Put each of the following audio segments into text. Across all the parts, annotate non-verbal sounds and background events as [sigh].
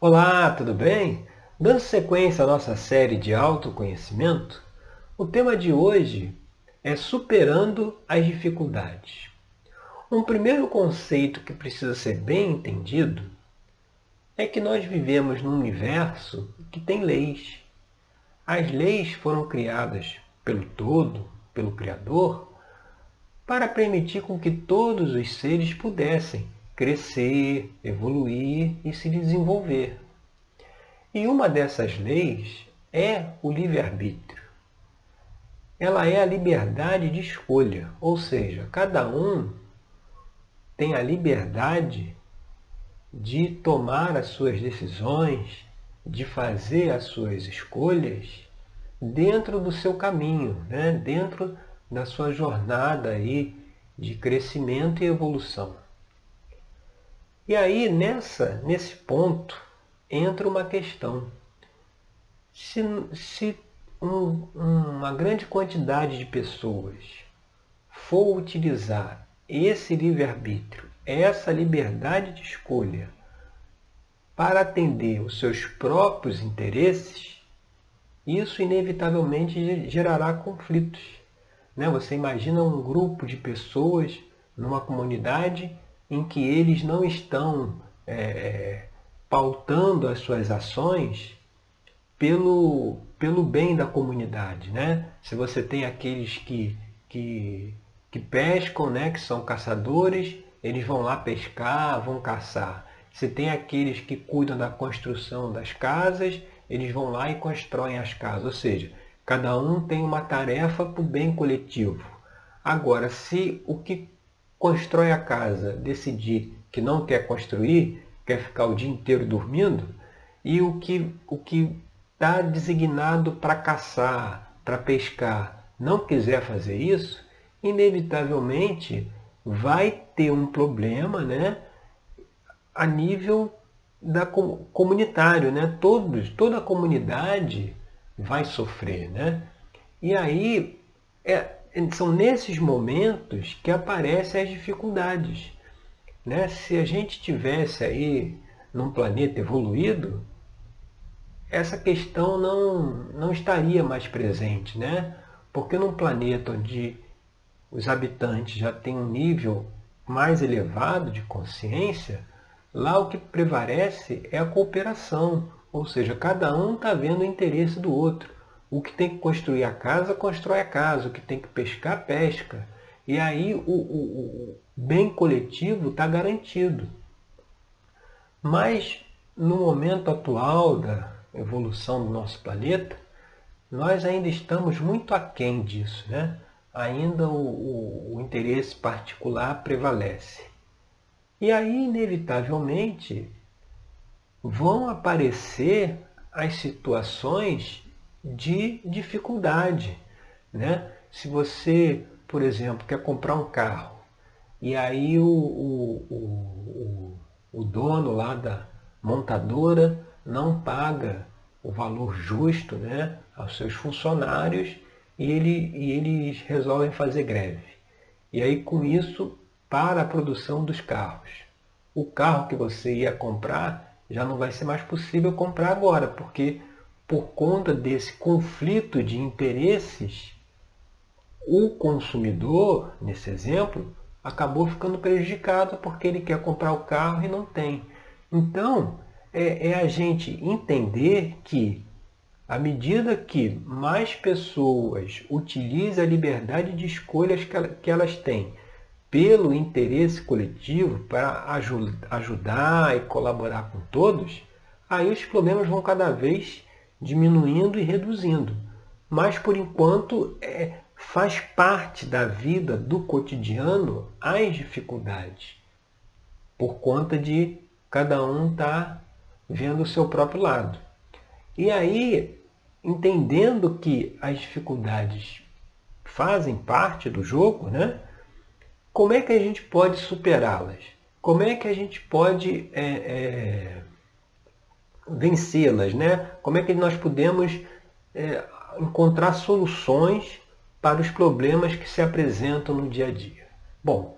Olá, tudo bem? Dando sequência à nossa série de autoconhecimento, o tema de hoje é superando as dificuldades. Um primeiro conceito que precisa ser bem entendido é que nós vivemos num universo que tem leis. As leis foram criadas pelo todo, pelo Criador, para permitir com que todos os seres pudessem crescer, evoluir e se desenvolver. E uma dessas leis é o livre-arbítrio. Ela é a liberdade de escolha, ou seja, cada um tem a liberdade de tomar as suas decisões, de fazer as suas escolhas dentro do seu caminho, né? dentro da sua jornada aí de crescimento e evolução. E aí, nessa, nesse ponto, entra uma questão. Se, se um, uma grande quantidade de pessoas for utilizar esse livre-arbítrio, essa liberdade de escolha, para atender os seus próprios interesses, isso inevitavelmente gerará conflitos. Né? Você imagina um grupo de pessoas numa comunidade em que eles não estão é, pautando as suas ações pelo, pelo bem da comunidade. Né? Se você tem aqueles que, que, que pescam, né? que são caçadores, eles vão lá pescar, vão caçar. Se tem aqueles que cuidam da construção das casas, eles vão lá e constroem as casas. Ou seja, cada um tem uma tarefa para o bem coletivo. Agora, se o que constrói a casa decidir que não quer construir, quer ficar o dia inteiro dormindo, e o que o que está designado para caçar, para pescar, não quiser fazer isso, inevitavelmente vai ter um problema, né, a nível da comunitário, né? Todos, toda a comunidade vai sofrer, né? E aí é, são nesses momentos que aparecem as dificuldades. Né? Se a gente tivesse aí num planeta evoluído, essa questão não, não estaria mais presente, né? Porque num planeta onde os habitantes já têm um nível mais elevado de consciência, lá o que prevalece é a cooperação, ou seja, cada um está vendo o interesse do outro. O que tem que construir a casa, constrói a casa. O que tem que pescar, pesca. E aí o, o, o bem coletivo está garantido. Mas no momento atual da evolução do nosso planeta, nós ainda estamos muito aquém disso. Né? Ainda o, o interesse particular prevalece. E aí, inevitavelmente, vão aparecer as situações de dificuldade. Né? Se você, por exemplo, quer comprar um carro e aí o, o, o, o dono lá da montadora não paga o valor justo né, aos seus funcionários e, ele, e eles resolvem fazer greve. E aí com isso para a produção dos carros. O carro que você ia comprar já não vai ser mais possível comprar agora, porque por conta desse conflito de interesses, o consumidor, nesse exemplo, acabou ficando prejudicado porque ele quer comprar o carro e não tem. Então, é, é a gente entender que, à medida que mais pessoas utilizam a liberdade de escolhas que elas têm pelo interesse coletivo para ajudar e colaborar com todos, aí os problemas vão cada vez diminuindo e reduzindo. Mas por enquanto é, faz parte da vida do cotidiano as dificuldades, por conta de cada um estar tá vendo o seu próprio lado. E aí, entendendo que as dificuldades fazem parte do jogo, né? como é que a gente pode superá-las? Como é que a gente pode é, é, vencê-las, né? Como é que nós podemos é, encontrar soluções para os problemas que se apresentam no dia a dia? Bom,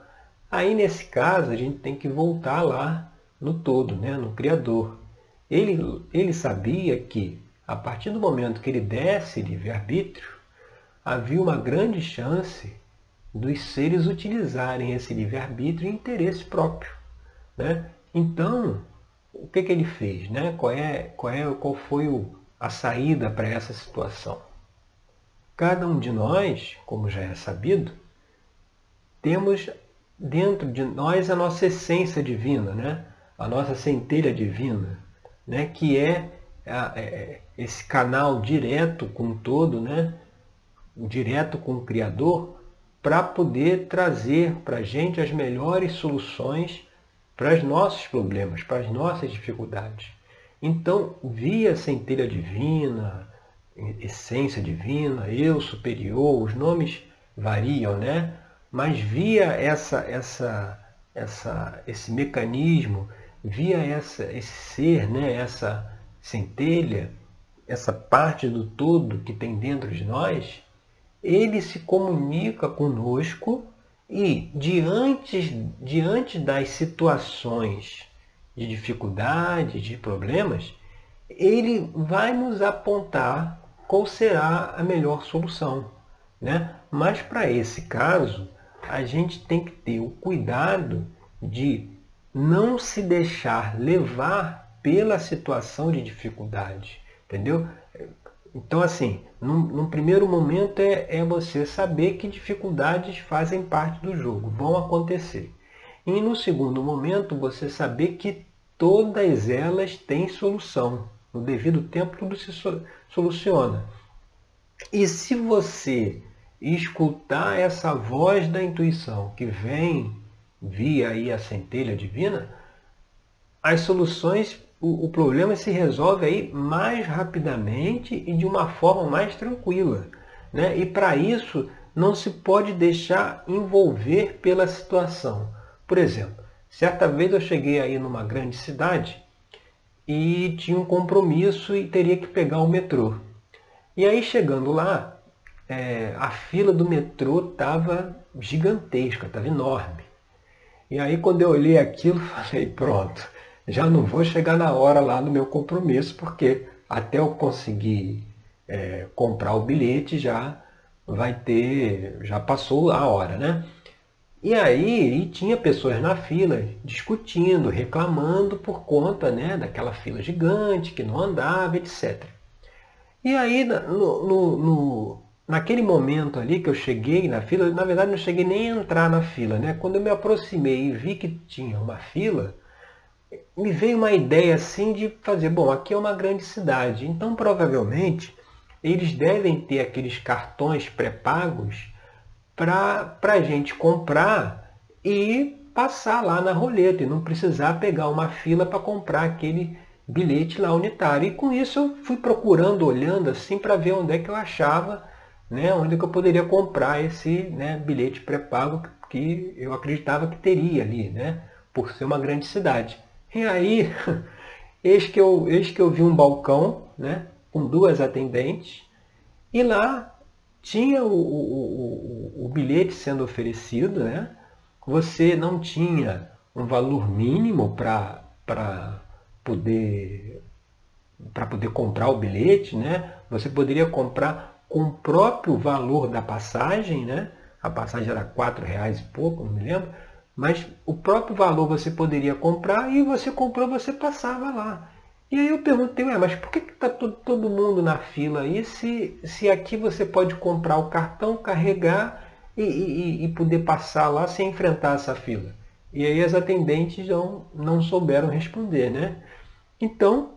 aí nesse caso a gente tem que voltar lá no todo, né? no Criador. Ele, ele sabia que, a partir do momento que ele desse livre-arbítrio, havia uma grande chance dos seres utilizarem esse livre-arbítrio em interesse próprio. Né? Então, o que, que ele fez? Né? Qual, é, qual, é, qual foi o, a saída para essa situação? Cada um de nós, como já é sabido, temos dentro de nós a nossa essência divina, né? a nossa centelha divina, né? que é, é esse canal direto com todo, né? direto com o Criador, para poder trazer para a gente as melhores soluções para os nossos problemas, para as nossas dificuldades. Então, via centelha divina, essência divina, eu superior, os nomes variam, né? Mas via essa, essa, essa, esse mecanismo, via essa, esse ser, né? essa centelha, essa parte do todo que tem dentro de nós, ele se comunica conosco e diante, diante das situações de dificuldade, de problemas, ele vai nos apontar qual será a melhor solução. Né? Mas para esse caso, a gente tem que ter o cuidado de não se deixar levar pela situação de dificuldade. Entendeu? Então, assim, num, num primeiro momento é, é, você saber que dificuldades fazem parte do jogo, vão acontecer. E no segundo momento, você saber que todas elas têm solução. No devido tempo, tudo se soluciona. E se você escutar essa voz da intuição que vem via aí a centelha divina, as soluções, o, o problema se resolve aí mais rapidamente e de uma forma mais tranquila. Né? E para isso não se pode deixar envolver pela situação. Por exemplo, certa vez eu cheguei aí numa grande cidade e tinha um compromisso e teria que pegar o metrô. E aí chegando lá, é, a fila do metrô estava gigantesca, estava enorme. E aí quando eu olhei aquilo, [laughs] falei, pronto, já não vou chegar na hora lá no meu compromisso, porque até eu conseguir é, comprar o bilhete já vai ter, já passou a hora, né? E aí e tinha pessoas na fila discutindo, reclamando por conta né, daquela fila gigante que não andava, etc. E aí, no, no, no, naquele momento ali que eu cheguei na fila, na verdade não cheguei nem a entrar na fila, né? Quando eu me aproximei e vi que tinha uma fila, me veio uma ideia assim de fazer, bom, aqui é uma grande cidade, então provavelmente eles devem ter aqueles cartões pré-pagos para a gente comprar e passar lá na roleta e não precisar pegar uma fila para comprar aquele bilhete lá unitário. E com isso eu fui procurando, olhando assim para ver onde é que eu achava, né, onde é que eu poderia comprar esse né, bilhete pré-pago que eu acreditava que teria ali, né, por ser uma grande cidade. E aí, [laughs] eis que eu, eis que eu vi um balcão né, com duas atendentes e lá tinha o, o, o, o bilhete sendo oferecido, né? você não tinha um valor mínimo para poder para poder comprar o bilhete, né? Você poderia comprar com o próprio valor da passagem, né? A passagem era quatro reais e pouco, não me lembro, mas o próprio valor você poderia comprar e você comprou, você passava lá. E aí eu perguntei, ué, mas por que está todo, todo mundo na fila aí se, se aqui você pode comprar o cartão, carregar e, e, e poder passar lá sem enfrentar essa fila? E aí as atendentes não, não souberam responder, né? Então,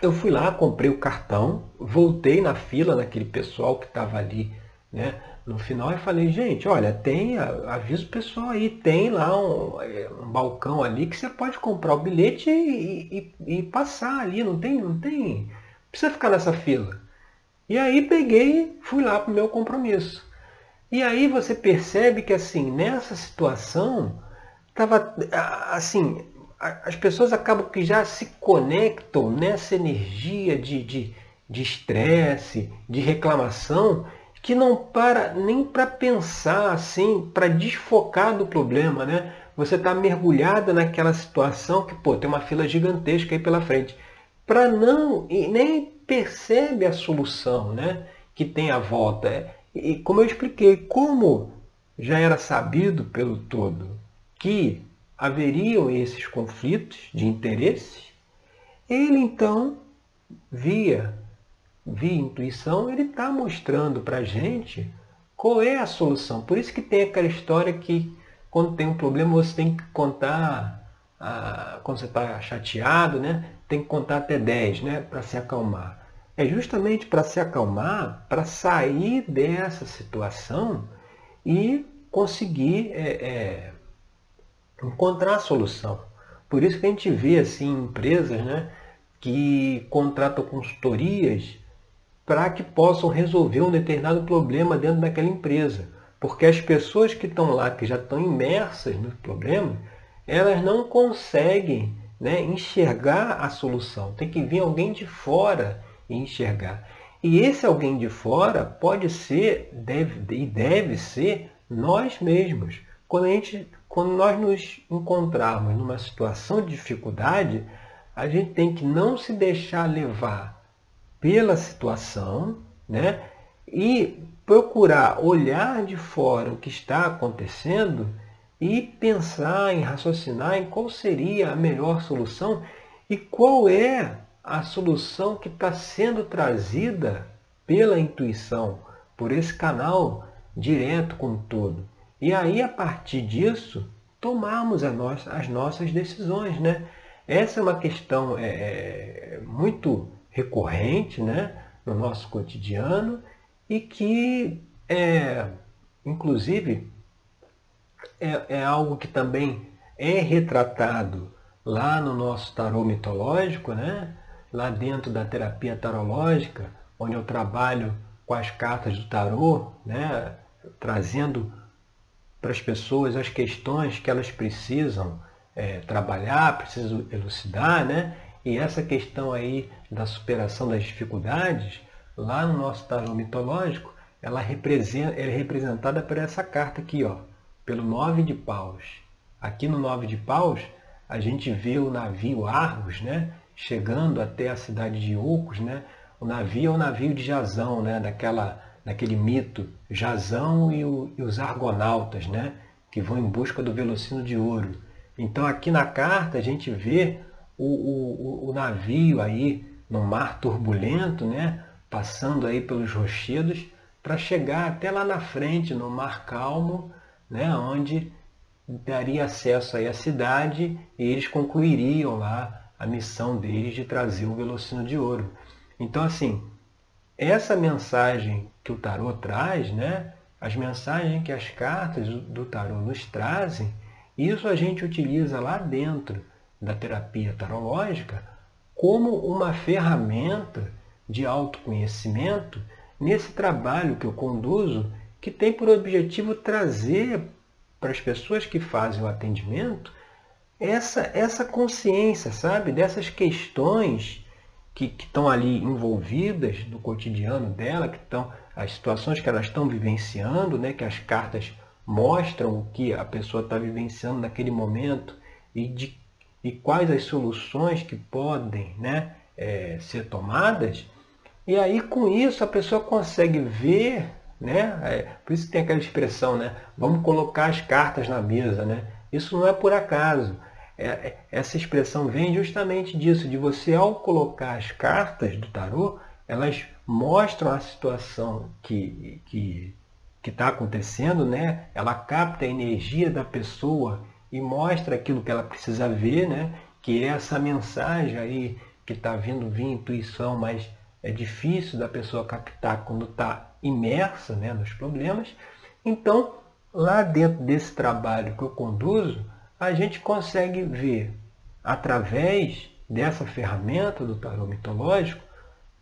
eu fui lá, comprei o cartão, voltei na fila naquele pessoal que estava ali, né? No final eu falei, gente, olha, tem, avisa o pessoal aí, tem lá um, é, um balcão ali que você pode comprar o bilhete e, e, e, passar ali, não tem, não tem, não precisa ficar nessa fila. E aí peguei, fui lá para o meu compromisso. E aí você percebe que assim, nessa situação, tava assim, as pessoas acabam que já se conectam nessa energia de estresse, de, de reclamação, que não para nem para pensar assim, para desfocar do problema, né? Você está mergulhada naquela situação que, pô, tem uma fila gigantesca aí pela frente. para não e nem percebe a solução, né, que tem à volta. E como eu expliquei, como já era sabido pelo todo que haveriam esses conflitos de interesse, ele então, via, via intuição, ele está mostrando para a gente qual é a solução. Por isso que tem aquela história que quando tem um problema você tem que contar, ah, quando você está chateado, né? tem que contar até 10 né? para se acalmar. É justamente para se acalmar, para sair dessa situação e conseguir é, é, encontrar a solução. Por isso que a gente vê assim empresas né, que contratam consultorias para que possam resolver um determinado problema dentro daquela empresa. Porque as pessoas que estão lá, que já estão imersas no problema, elas não conseguem né, enxergar a solução. Tem que vir alguém de fora e enxergar. E esse alguém de fora pode ser deve, e deve ser nós mesmos. Quando, a gente, quando nós nos encontrarmos numa situação de dificuldade, a gente tem que não se deixar levar pela situação né? e procurar olhar de fora o que está acontecendo e pensar em raciocinar em qual seria a melhor solução e qual é a solução que está sendo trazida pela intuição, por esse canal direto com o todo. E aí, a partir disso, tomarmos as nossas decisões. Né? Essa é uma questão é, é, muito recorrente né, no nosso cotidiano e que, é, inclusive, é, é algo que também é retratado lá no nosso tarô mitológico, né? lá dentro da terapia tarológica, onde eu trabalho com as cartas do tarô, né? trazendo para as pessoas as questões que elas precisam é, trabalhar, precisam elucidar, né? E essa questão aí da superação das dificuldades, lá no nosso tarô mitológico, ela, representa, é representada por essa carta aqui, ó, pelo nove de paus. Aqui no nove de paus, a gente vê o navio Argos, né? Chegando até a cidade de Ocos, né? O navio é o navio de Jazão, né? Daquela naquele mito, Jazão e, o, e, os argonautas, né? que vão em busca do velocino de ouro. Então aqui na carta a gente vê o, o, o navio aí no mar turbulento, né? passando aí pelos rochedos, para chegar até lá na frente, no mar calmo, né? onde daria acesso aí à cidade e eles concluiriam lá a missão deles de trazer o velocino de ouro. Então assim, essa mensagem que o tarô traz, né? as mensagens que as cartas do tarô nos trazem, isso a gente utiliza lá dentro da terapia tarológica como uma ferramenta de autoconhecimento nesse trabalho que eu conduzo, que tem por objetivo trazer para as pessoas que fazem o atendimento essa, essa consciência, sabe, dessas questões que, estão ali envolvidas no cotidiano dela, que estão as situações que elas estão vivenciando, né, que as cartas mostram o que a pessoa está vivenciando naquele momento e, de, e quais as soluções que podem né, é, ser tomadas. E aí com isso a pessoa consegue ver, né, é, por isso tem aquela expressão, né, vamos colocar as cartas na mesa. Né? Isso não é por acaso. É, é, essa expressão vem justamente disso, de você ao colocar as cartas do tarô, elas mostram a situação que que está acontecendo, né? ela capta a energia da pessoa e mostra aquilo que ela precisa ver, né? que é essa mensagem aí que está vindo via intuição, mas é difícil da pessoa captar quando está imersa né, nos problemas. Então, lá dentro desse trabalho que eu conduzo, a gente consegue ver, através dessa ferramenta do tarô mitológico,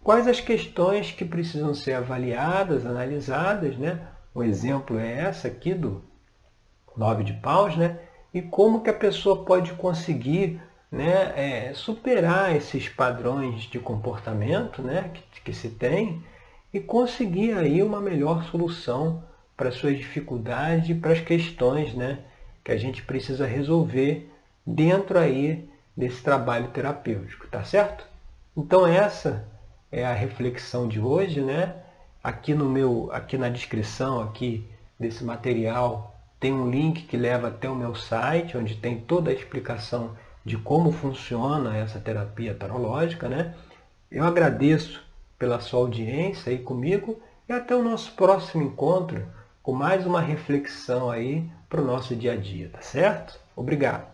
quais as questões que precisam ser avaliadas, analisadas, né? O exemplo é essa aqui do nove de paus, né? E como que a pessoa pode conseguir né, é, superar esses padrões de comportamento né, que, que se tem e conseguir aí uma melhor solução para as suas dificuldades e para as questões né, que a gente precisa resolver dentro aí desse trabalho terapêutico, tá certo? Então essa é a reflexão de hoje, né? Aqui no meu, aqui na descrição aqui desse material tem um link que leva até o meu site, onde tem toda a explicação de como funciona essa terapia tarológica, né? Eu agradeço pela sua audiência aí comigo e até o nosso próximo encontro com mais uma reflexão aí para o nosso dia a dia, tá certo? Obrigado.